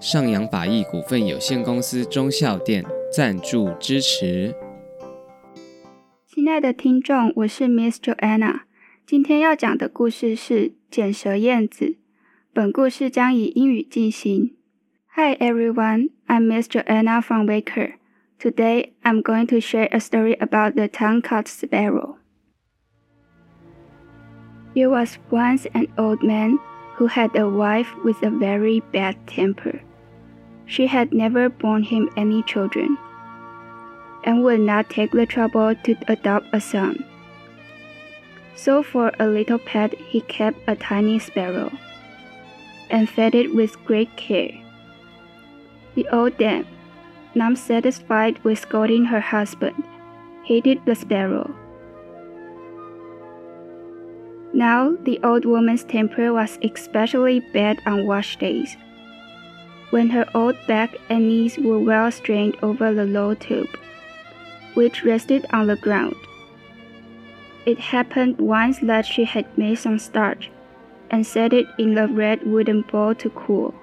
尚洋发艺股份有限公司忠孝店赞助支持。亲爱的听众，我是 Miss Joanna。今天要讲的故事是剪舌燕子。本故事将以英语进行。Hi everyone, I'm Miss Joanna from Waker. Today, I'm going to share a story about the tongue-cut sparrow. There was once an old man who had a wife with a very bad temper. She had never borne him any children, and would not take the trouble to adopt a son. So for a little pet he kept a tiny sparrow, and fed it with great care. The old dame, not satisfied with scolding her husband, hated the sparrow. Now the old woman's temper was especially bad on wash days when her old back and knees were well strained over the low tube, which rested on the ground. It happened once that she had made some starch and set it in the red wooden bowl to cool.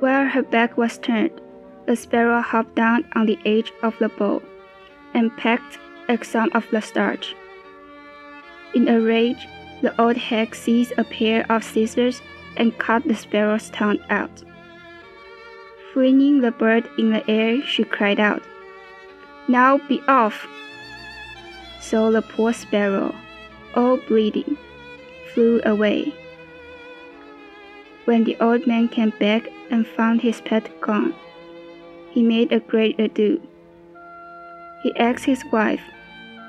While her back was turned, the sparrow hopped down on the edge of the bowl and pecked at some of the starch. In a rage, the old hag seized a pair of scissors and cut the sparrow's tongue out. Flinging the bird in the air, she cried out, Now be off! So the poor sparrow, all bleeding, flew away. When the old man came back and found his pet gone, he made a great ado. He asked his wife,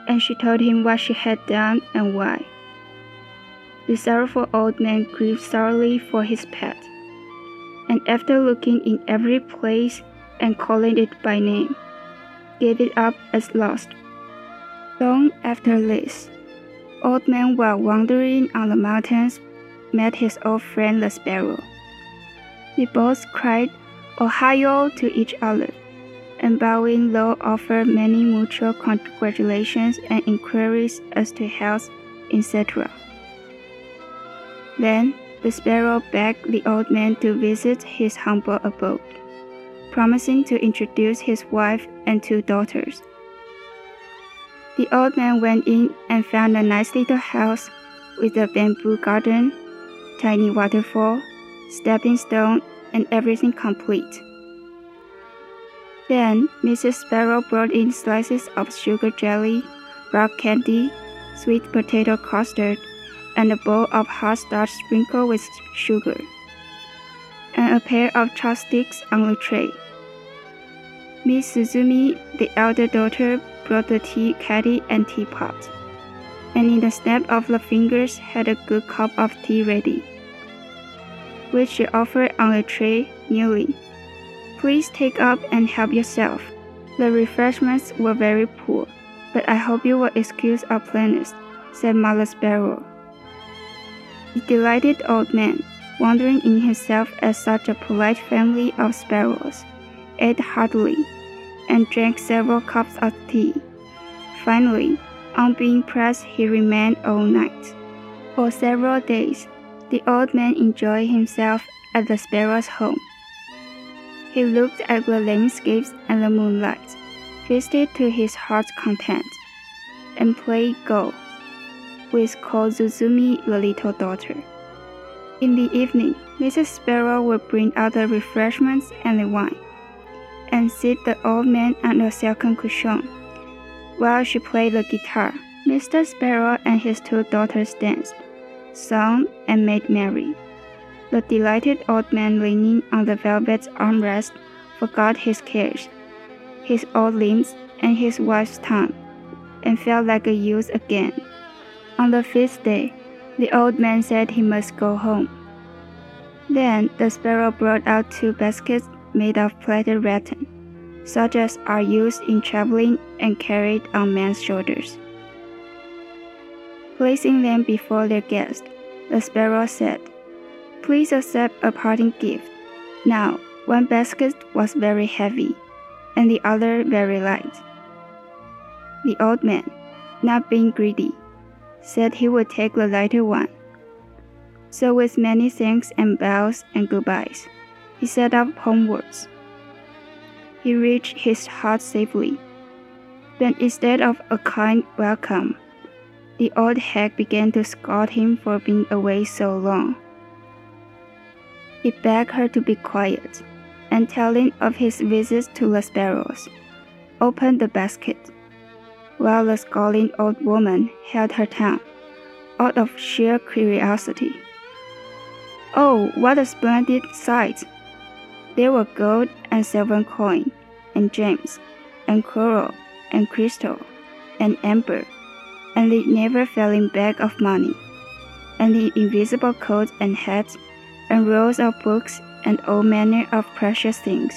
and she told him what she had done and why. The sorrowful old man grieved sorely for his pet and after looking in every place and calling it by name, gave it up as lost. Long after this, Old Man while wandering on the mountains met his old friend the sparrow. They both cried Ohio to each other, and bowing low offered many mutual congratulations and inquiries as to health, etc. Then the sparrow begged the old man to visit his humble abode, promising to introduce his wife and two daughters. The old man went in and found a nice little house with a bamboo garden, tiny waterfall, stepping stone, and everything complete. Then Mrs. Sparrow brought in slices of sugar jelly, rock candy, sweet potato custard, and a bowl of hot starch sprinkled with sugar, and a pair of chopsticks on the tray. Miss Suzumi, the elder daughter, brought the tea caddy and teapot, and in the snap of the fingers had a good cup of tea ready, which she offered on a tray, kneeling. Please take up and help yourself. The refreshments were very poor, but I hope you will excuse our plainness, said Mother Sparrow. The delighted old man, wondering in himself at such a polite family of sparrows, ate heartily, and drank several cups of tea. Finally, on being pressed, he remained all night. For several days, the old man enjoyed himself at the sparrow's home. He looked at the landscapes and the moonlight, feasted to his heart's content, and played go called Zuzumi the little daughter. In the evening, Mrs. Sparrow would bring out the refreshments and the wine, and sit the old man on a silken cushion while she played the guitar. Mr. Sparrow and his two daughters danced, sung, and made merry. The delighted old man leaning on the velvet armrest forgot his cares, his old limbs, and his wife's tongue, and felt like a youth again. On the fifth day, the old man said he must go home. Then the sparrow brought out two baskets made of plaited rattan, such as are used in traveling and carried on men's shoulders. Placing them before their guest, the sparrow said, Please accept a parting gift. Now, one basket was very heavy, and the other very light. The old man, not being greedy, said he would take the lighter one. So, with many thanks and bows and goodbyes, he set off homewards. He reached his hut safely. But instead of a kind welcome, the old hag began to scold him for being away so long. He begged her to be quiet, and telling of his visits to the sparrows, opened the basket, while the scolding old woman held her tongue, out of sheer curiosity. Oh, what a splendid sight! There were gold and silver coin, and gems, and coral, and crystal, and amber and the never failing bag of money, and the invisible coat and hat, and rows of books and all manner of precious things.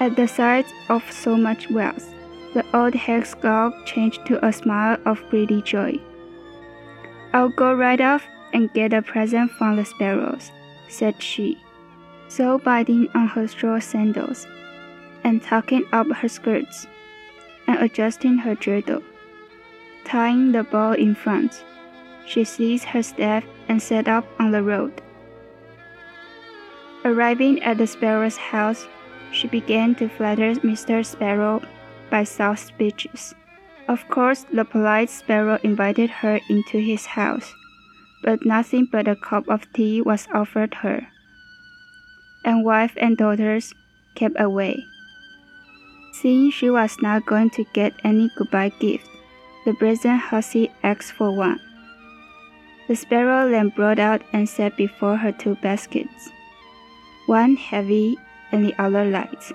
At the sight of so much wealth, the old hag's scowl changed to a smile of greedy joy. I'll go right off and get a present from the sparrows, said she, so biting on her straw sandals, and tucking up her skirts, and adjusting her girdle tying the bow in front. She seized her staff and set off on the road. Arriving at the sparrow's house, she began to flatter Mr. Sparrow by soft speeches. Of course, the polite sparrow invited her into his house, but nothing but a cup of tea was offered her, and wife and daughters kept away. Seeing she was not going to get any goodbye gift, the brazen hussy asked for one. The sparrow then brought out and set before her two baskets, one heavy and the other light.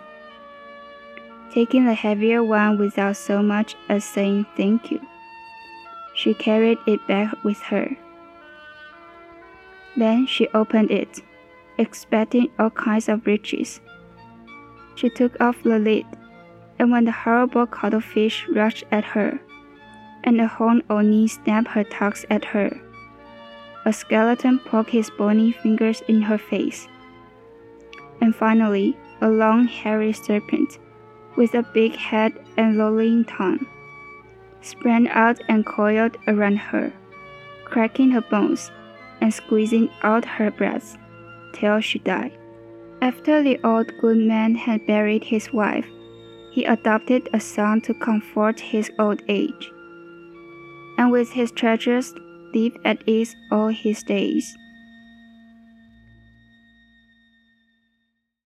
Taking the heavier one without so much as saying thank you, she carried it back with her. Then she opened it, expecting all kinds of riches. She took off the lid, and when the horrible cuttlefish rushed at her, and a horned oni snapped her tusks at her. A skeleton poked his bony fingers in her face. And finally, a long hairy serpent, with a big head and lolling tongue, sprang out and coiled around her, cracking her bones and squeezing out her breath till she died. After the old good man had buried his wife, he adopted a son to comfort his old age and with his treasures lived at ease all his days.